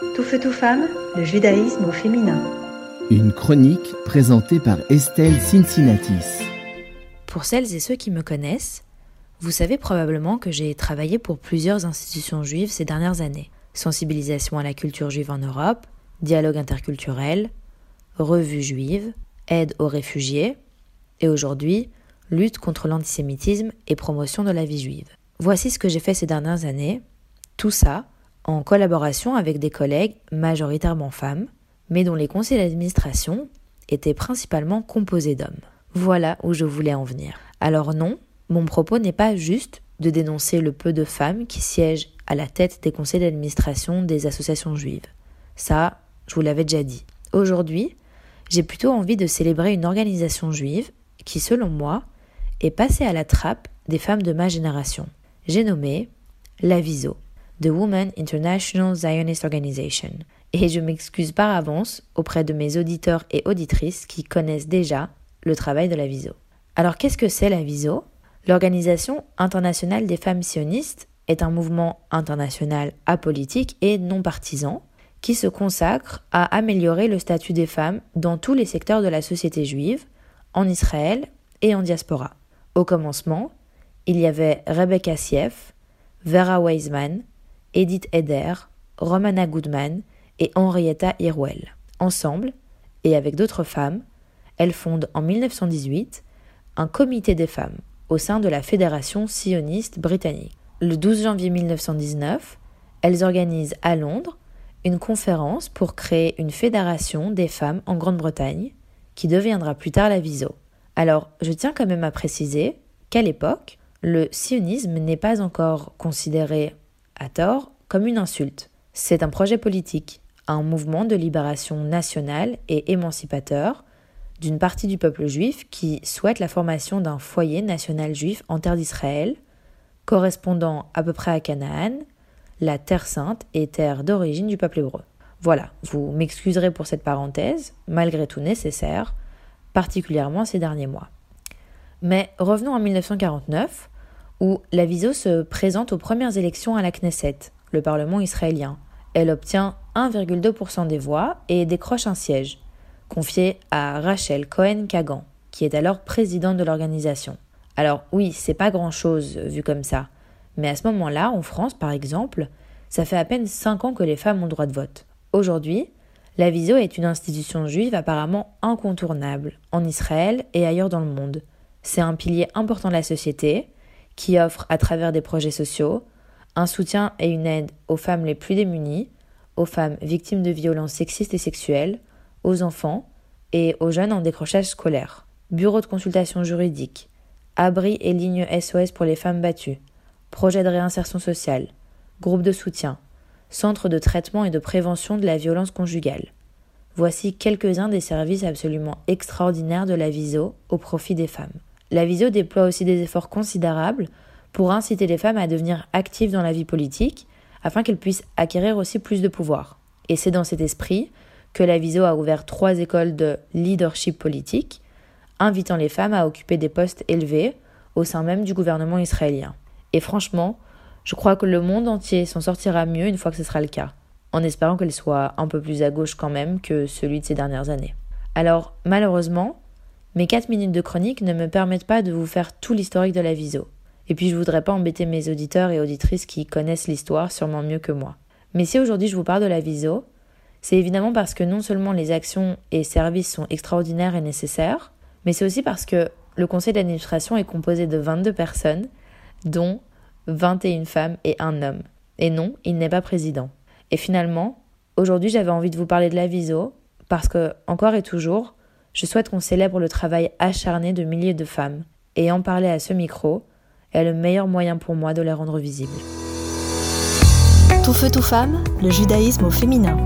Tout feu, tout femme, le judaïsme au féminin. Une chronique présentée par Estelle Cincinnatis. Pour celles et ceux qui me connaissent, vous savez probablement que j'ai travaillé pour plusieurs institutions juives ces dernières années. Sensibilisation à la culture juive en Europe, dialogue interculturel, revue juive, aide aux réfugiés, et aujourd'hui, lutte contre l'antisémitisme et promotion de la vie juive. Voici ce que j'ai fait ces dernières années, tout ça en collaboration avec des collègues majoritairement femmes, mais dont les conseils d'administration étaient principalement composés d'hommes. Voilà où je voulais en venir. Alors non, mon propos n'est pas juste de dénoncer le peu de femmes qui siègent à la tête des conseils d'administration des associations juives. Ça, je vous l'avais déjà dit. Aujourd'hui, j'ai plutôt envie de célébrer une organisation juive qui, selon moi, est passée à la trappe des femmes de ma génération. J'ai nommé la VISO, The Women International Zionist Organization. Et je m'excuse par avance auprès de mes auditeurs et auditrices qui connaissent déjà le travail de la VISO. Alors qu'est-ce que c'est la VISO? L'Organisation internationale des femmes sionistes est un mouvement international apolitique et non partisan qui se consacre à améliorer le statut des femmes dans tous les secteurs de la société juive, en Israël et en diaspora. Au commencement, il y avait Rebecca Sief, Vera Weizmann, Edith Eder, Romana Goodman et Henrietta Irwell. Ensemble, et avec d'autres femmes, elles fondent en 1918 un comité des femmes au sein de la Fédération sioniste britannique. Le 12 janvier 1919, elles organisent à Londres une conférence pour créer une fédération des femmes en Grande-Bretagne, qui deviendra plus tard la VISO. Alors, je tiens quand même à préciser qu'à l'époque, le sionisme n'est pas encore considéré, à tort, comme une insulte. C'est un projet politique, un mouvement de libération nationale et émancipateur d'une partie du peuple juif qui souhaite la formation d'un foyer national juif en terre d'Israël, correspondant à peu près à Canaan, la terre sainte et terre d'origine du peuple hébreu. Voilà, vous m'excuserez pour cette parenthèse, malgré tout nécessaire, particulièrement ces derniers mois. Mais revenons en 1949, où la Viso se présente aux premières élections à la Knesset, le Parlement israélien. Elle obtient 1,2% des voix et décroche un siège, confié à Rachel Cohen-Kagan, qui est alors présidente de l'organisation. Alors oui, c'est pas grand-chose vu comme ça, mais à ce moment-là, en France par exemple, ça fait à peine 5 ans que les femmes ont droit de vote. Aujourd'hui, la Viso est une institution juive apparemment incontournable en Israël et ailleurs dans le monde. C'est un pilier important de la société qui offre à travers des projets sociaux un soutien et une aide aux femmes les plus démunies, aux femmes victimes de violences sexistes et sexuelles, aux enfants et aux jeunes en décrochage scolaire. Bureau de consultation juridique, abri et ligne SOS pour les femmes battues, projet de réinsertion sociale, groupe de soutien, centre de traitement et de prévention de la violence conjugale. Voici quelques-uns des services absolument extraordinaires de la VISO au profit des femmes. La VISO déploie aussi des efforts considérables pour inciter les femmes à devenir actives dans la vie politique afin qu'elles puissent acquérir aussi plus de pouvoir. Et c'est dans cet esprit que la VISO a ouvert trois écoles de leadership politique, invitant les femmes à occuper des postes élevés au sein même du gouvernement israélien. Et franchement, je crois que le monde entier s'en sortira mieux une fois que ce sera le cas, en espérant qu'elle soit un peu plus à gauche quand même que celui de ces dernières années. Alors, malheureusement, mes 4 minutes de chronique ne me permettent pas de vous faire tout l'historique de la viso. Et puis je voudrais pas embêter mes auditeurs et auditrices qui connaissent l'histoire sûrement mieux que moi. Mais si aujourd'hui je vous parle de la viso, c'est évidemment parce que non seulement les actions et services sont extraordinaires et nécessaires, mais c'est aussi parce que le conseil d'administration est composé de 22 personnes, dont 21 femmes et un homme. Et non, il n'est pas président. Et finalement, aujourd'hui j'avais envie de vous parler de la viso, parce que, encore et toujours, je souhaite qu'on célèbre le travail acharné de milliers de femmes, et en parler à ce micro est le meilleur moyen pour moi de les rendre visibles. Tout feu, tout femme, le judaïsme au féminin.